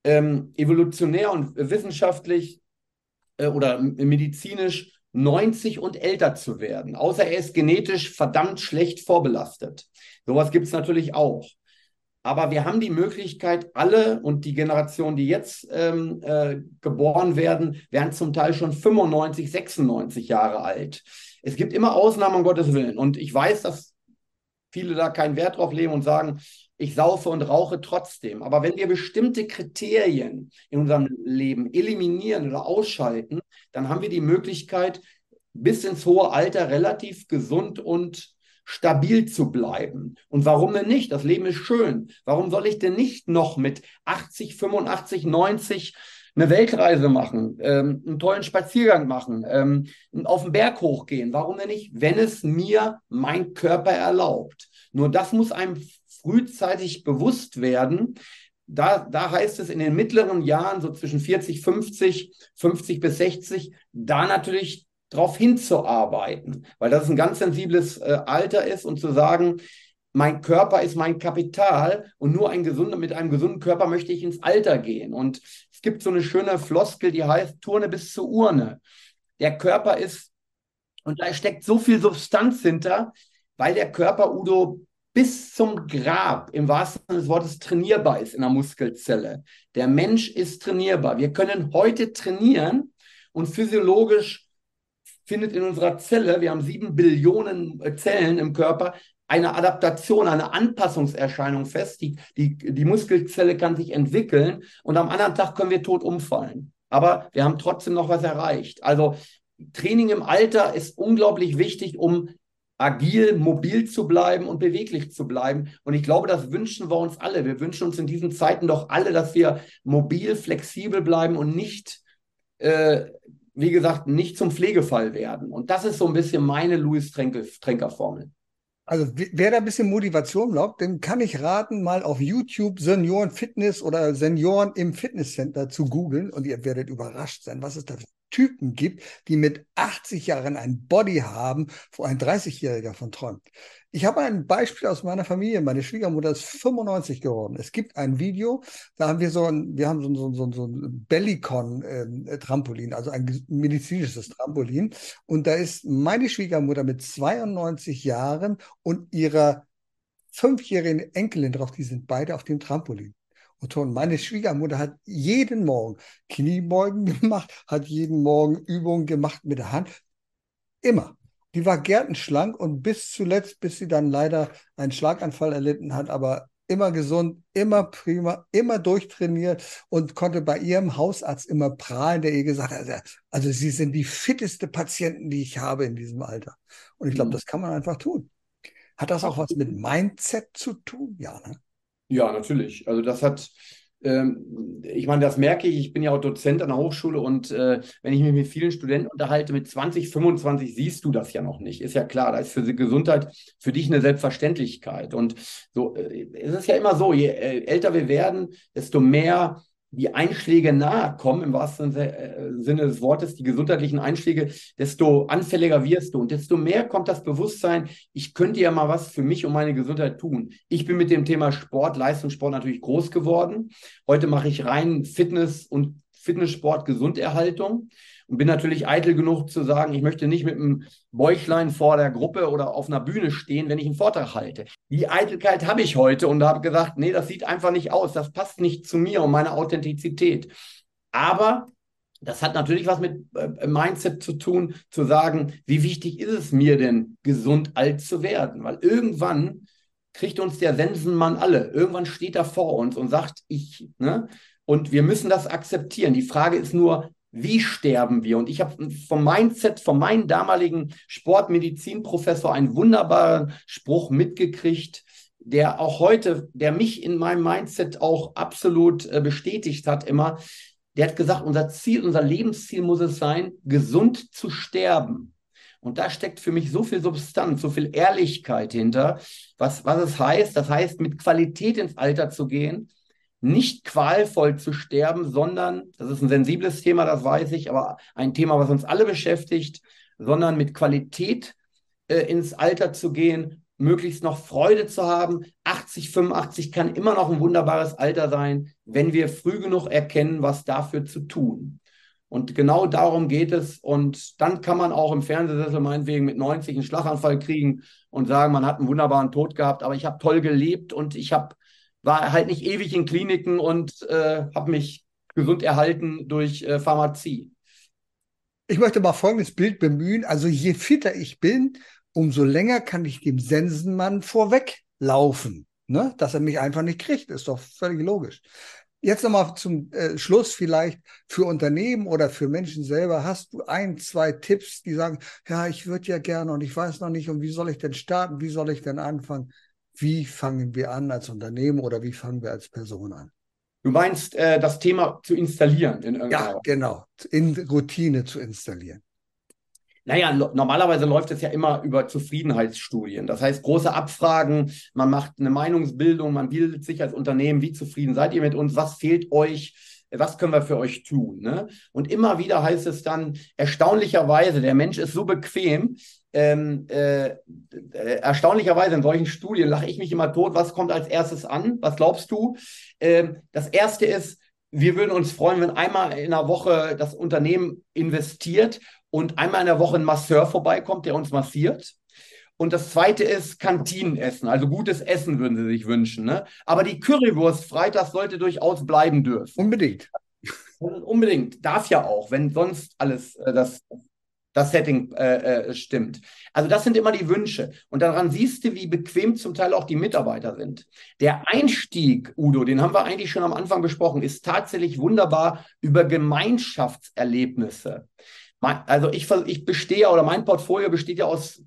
ähm, evolutionär und wissenschaftlich äh, oder medizinisch 90 und älter zu werden, außer er ist genetisch verdammt schlecht vorbelastet. Sowas gibt es natürlich auch. Aber wir haben die Möglichkeit, alle und die Generationen, die jetzt ähm, äh, geboren werden, werden zum Teil schon 95, 96 Jahre alt. Es gibt immer Ausnahmen, um Gottes Willen. Und ich weiß, dass viele da keinen Wert drauf legen und sagen, ich saufe und rauche trotzdem. Aber wenn wir bestimmte Kriterien in unserem Leben eliminieren oder ausschalten, dann haben wir die Möglichkeit, bis ins hohe Alter relativ gesund und stabil zu bleiben. Und warum denn nicht? Das Leben ist schön. Warum soll ich denn nicht noch mit 80, 85, 90 eine Weltreise machen, ähm, einen tollen Spaziergang machen, ähm, auf den Berg hochgehen? Warum denn nicht, wenn es mir mein Körper erlaubt? Nur das muss einem frühzeitig bewusst werden. Da, da heißt es in den mittleren Jahren, so zwischen 40, 50, 50 bis 60, da natürlich darauf hinzuarbeiten, weil das ein ganz sensibles äh, Alter ist und zu sagen, mein Körper ist mein Kapital und nur ein gesunder, mit einem gesunden Körper möchte ich ins Alter gehen. Und es gibt so eine schöne Floskel, die heißt Turne bis zur Urne. Der Körper ist, und da steckt so viel Substanz hinter, weil der Körper, Udo, bis zum Grab im wahrsten Sinne des Wortes trainierbar ist in der Muskelzelle. Der Mensch ist trainierbar. Wir können heute trainieren und physiologisch findet in unserer Zelle, wir haben sieben Billionen äh, Zellen im Körper, eine Adaptation, eine Anpassungserscheinung fest. Die, die, die Muskelzelle kann sich entwickeln und am anderen Tag können wir tot umfallen. Aber wir haben trotzdem noch was erreicht. Also Training im Alter ist unglaublich wichtig, um agil, mobil zu bleiben und beweglich zu bleiben. Und ich glaube, das wünschen wir uns alle. Wir wünschen uns in diesen Zeiten doch alle, dass wir mobil, flexibel bleiben und nicht äh, wie gesagt, nicht zum Pflegefall werden. Und das ist so ein bisschen meine Louis Trenker-Formel.
Also wer da ein bisschen Motivation braucht, dem kann ich raten, mal auf YouTube Senioren Fitness oder Senioren im Fitnesscenter zu googeln und ihr werdet überrascht sein, was es da Typen gibt, die mit 80 Jahren ein Body haben, wo ein 30-Jähriger von träumt. Ich habe ein Beispiel aus meiner Familie. Meine Schwiegermutter ist 95 geworden. Es gibt ein Video, da haben wir so ein, wir haben so, so, so ein Bellicon-Trampolin, ähm, also ein medizinisches Trampolin. Und da ist meine Schwiegermutter mit 92 Jahren und ihrer fünfjährigen Enkelin drauf, die sind beide auf dem Trampolin. Und meine Schwiegermutter hat jeden Morgen Kniebeugen gemacht, hat jeden Morgen Übungen gemacht mit der Hand. Immer. Die war gärtenschlank und bis zuletzt, bis sie dann leider einen Schlaganfall erlitten hat, aber immer gesund, immer prima, immer durchtrainiert und konnte bei ihrem Hausarzt immer prahlen, der ihr gesagt hat, also sie sind die fitteste Patienten, die ich habe in diesem Alter. Und ich glaube, mhm. das kann man einfach tun. Hat das auch was mit Mindset zu tun? Ja, ne?
Ja, natürlich. Also das hat, ähm, ich meine, das merke ich. Ich bin ja auch Dozent an der Hochschule und äh, wenn ich mich mit vielen Studenten unterhalte, mit 20, 25 siehst du das ja noch nicht. Ist ja klar, da ist für die Gesundheit für dich eine Selbstverständlichkeit. Und so, äh, es ist ja immer so, je äh, älter wir werden, desto mehr die Einschläge nahe kommen, im wahrsten äh, Sinne des Wortes, die gesundheitlichen Einschläge, desto anfälliger wirst du und desto mehr kommt das Bewusstsein, ich könnte ja mal was für mich und meine Gesundheit tun. Ich bin mit dem Thema Sport, Leistungssport natürlich groß geworden. Heute mache ich rein Fitness und Fitnesssport, Gesunderhaltung und bin natürlich eitel genug zu sagen, ich möchte nicht mit einem Bäuchlein vor der Gruppe oder auf einer Bühne stehen, wenn ich einen Vortrag halte. Die Eitelkeit habe ich heute und habe gesagt, nee, das sieht einfach nicht aus, das passt nicht zu mir und meiner Authentizität. Aber das hat natürlich was mit äh, Mindset zu tun, zu sagen, wie wichtig ist es mir denn, gesund alt zu werden? Weil irgendwann kriegt uns der Sensenmann alle. Irgendwann steht er vor uns und sagt, ich, ne? Und wir müssen das akzeptieren. Die Frage ist nur, wie sterben wir? Und ich habe vom Mindset, von meinem damaligen Sportmedizinprofessor einen wunderbaren Spruch mitgekriegt, der auch heute, der mich in meinem Mindset auch absolut äh, bestätigt hat, immer. Der hat gesagt, unser Ziel, unser Lebensziel muss es sein, gesund zu sterben. Und da steckt für mich so viel Substanz, so viel Ehrlichkeit hinter, was, was es heißt. Das heißt, mit Qualität ins Alter zu gehen, nicht qualvoll zu sterben, sondern, das ist ein sensibles Thema, das weiß ich, aber ein Thema, was uns alle beschäftigt, sondern mit Qualität äh, ins Alter zu gehen, möglichst noch Freude zu haben. 80, 85 kann immer noch ein wunderbares Alter sein, wenn wir früh genug erkennen, was dafür zu tun. Und genau darum geht es. Und dann kann man auch im Fernsehsessel meinetwegen mit 90 einen Schlaganfall kriegen und sagen, man hat einen wunderbaren Tod gehabt, aber ich habe toll gelebt und ich habe war halt nicht ewig in Kliniken und äh, habe mich gesund erhalten durch äh, Pharmazie.
Ich möchte mal folgendes Bild bemühen. Also je fitter ich bin, umso länger kann ich dem Sensenmann vorweglaufen. Ne? Dass er mich einfach nicht kriegt, ist doch völlig logisch. Jetzt nochmal zum äh, Schluss vielleicht für Unternehmen oder für Menschen selber. Hast du ein, zwei Tipps, die sagen, ja, ich würde ja gerne und ich weiß noch nicht und wie soll ich denn starten, wie soll ich denn anfangen? Wie fangen wir an als Unternehmen oder wie fangen wir als Person an?
Du meinst, äh, das Thema zu installieren
in Ja, genau, in Routine zu installieren.
Naja, normalerweise läuft es ja immer über Zufriedenheitsstudien. Das heißt, große Abfragen, man macht eine Meinungsbildung, man bildet sich als Unternehmen, wie zufrieden seid ihr mit uns, was fehlt euch, was können wir für euch tun? Ne? Und immer wieder heißt es dann, erstaunlicherweise, der Mensch ist so bequem, ähm, äh, äh, erstaunlicherweise in solchen Studien lache ich mich immer tot. Was kommt als erstes an? Was glaubst du? Ähm, das erste ist, wir würden uns freuen, wenn einmal in der Woche das Unternehmen investiert und einmal in der Woche ein Masseur vorbeikommt, der uns massiert. Und das zweite ist Kantinenessen, also gutes Essen würden sie sich wünschen. Ne? Aber die Currywurst freitags sollte durchaus bleiben dürfen.
Unbedingt.
Unbedingt. Darf ja auch, wenn sonst alles äh, das das Setting äh, äh, stimmt. Also das sind immer die Wünsche. Und daran siehst du, wie bequem zum Teil auch die Mitarbeiter sind. Der Einstieg, Udo, den haben wir eigentlich schon am Anfang besprochen, ist tatsächlich wunderbar über Gemeinschaftserlebnisse. Also ich, ich bestehe oder mein Portfolio besteht ja aus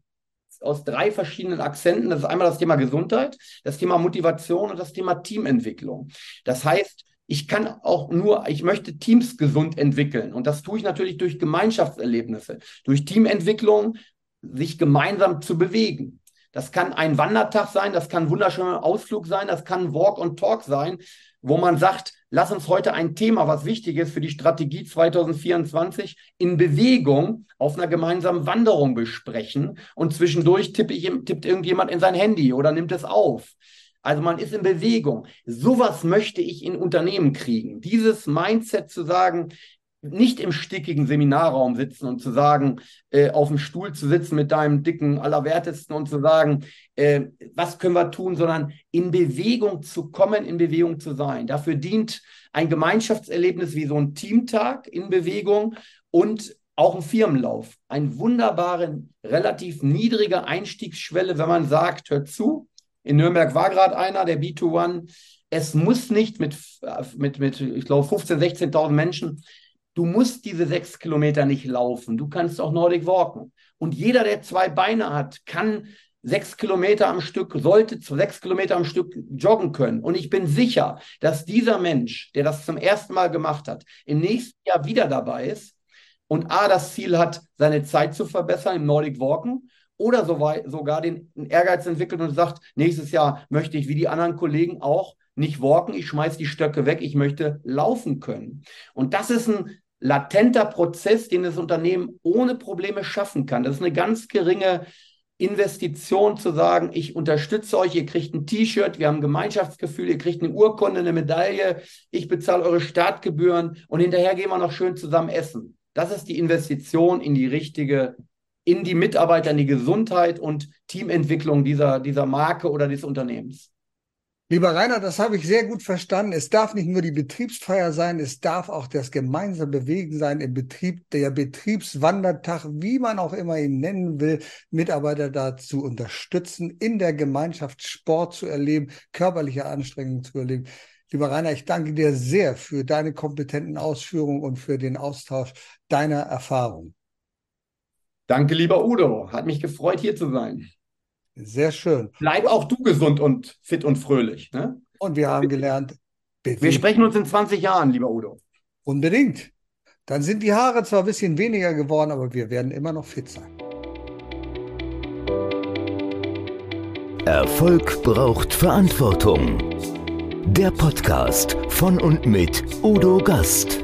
aus drei verschiedenen Akzenten. Das ist einmal das Thema Gesundheit, das Thema Motivation und das Thema Teamentwicklung. Das heißt, ich kann auch nur, ich möchte Teams gesund entwickeln. Und das tue ich natürlich durch Gemeinschaftserlebnisse, durch Teamentwicklung, sich gemeinsam zu bewegen. Das kann ein Wandertag sein, das kann ein wunderschöner Ausflug sein, das kann Walk und Talk sein, wo man sagt, lass uns heute ein Thema, was wichtig ist für die Strategie 2024, in Bewegung auf einer gemeinsamen Wanderung besprechen. Und zwischendurch tippe ich, tippt irgendjemand in sein Handy oder nimmt es auf. Also man ist in Bewegung. Sowas möchte ich in Unternehmen kriegen. Dieses Mindset zu sagen, nicht im stickigen Seminarraum sitzen und zu sagen, äh, auf dem Stuhl zu sitzen mit deinem dicken Allerwertesten und zu sagen, äh, was können wir tun, sondern in Bewegung zu kommen, in Bewegung zu sein. Dafür dient ein Gemeinschaftserlebnis wie so ein Teamtag in Bewegung und auch ein Firmenlauf. Ein wunderbare, relativ niedrige Einstiegsschwelle, wenn man sagt, hört zu. In Nürnberg war gerade einer, der B21. Es muss nicht mit, mit, mit ich glaube, 15.000, 16.000 Menschen Du musst diese sechs Kilometer nicht laufen. Du kannst auch Nordic walken. Und jeder, der zwei Beine hat, kann sechs Kilometer am Stück, sollte zu sechs Kilometer am Stück joggen können. Und ich bin sicher, dass dieser Mensch, der das zum ersten Mal gemacht hat, im nächsten Jahr wieder dabei ist und A, das Ziel hat, seine Zeit zu verbessern im Nordic Walken oder sogar den Ehrgeiz entwickelt und sagt, nächstes Jahr möchte ich wie die anderen Kollegen auch nicht walken, ich schmeiße die Stöcke weg, ich möchte laufen können. Und das ist ein latenter Prozess, den das Unternehmen ohne Probleme schaffen kann. Das ist eine ganz geringe Investition zu sagen, ich unterstütze euch, ihr kriegt ein T-Shirt, wir haben ein Gemeinschaftsgefühl, ihr kriegt eine Urkunde, eine Medaille, ich bezahle eure Startgebühren und hinterher gehen wir noch schön zusammen essen. Das ist die Investition in die richtige, in die Mitarbeiter, in die Gesundheit und Teamentwicklung dieser, dieser Marke oder des Unternehmens.
Lieber Rainer, das habe ich sehr gut verstanden. Es darf nicht nur die Betriebsfeier sein, es darf auch das gemeinsame Bewegen sein im Betrieb, der Betriebswandertag, wie man auch immer ihn nennen will, Mitarbeiter dazu unterstützen, in der Gemeinschaft Sport zu erleben, körperliche Anstrengungen zu erleben. Lieber Rainer, ich danke dir sehr für deine kompetenten Ausführungen und für den Austausch deiner Erfahrung.
Danke, lieber Udo. Hat mich gefreut, hier zu sein.
Sehr schön.
Bleib auch du gesund und fit und fröhlich. Ne?
Und wir haben gelernt.
Bewegen. Wir sprechen uns in 20 Jahren, lieber Udo.
Unbedingt. Dann sind die Haare zwar ein bisschen weniger geworden, aber wir werden immer noch fit sein.
Erfolg braucht Verantwortung. Der Podcast von und mit Udo Gast.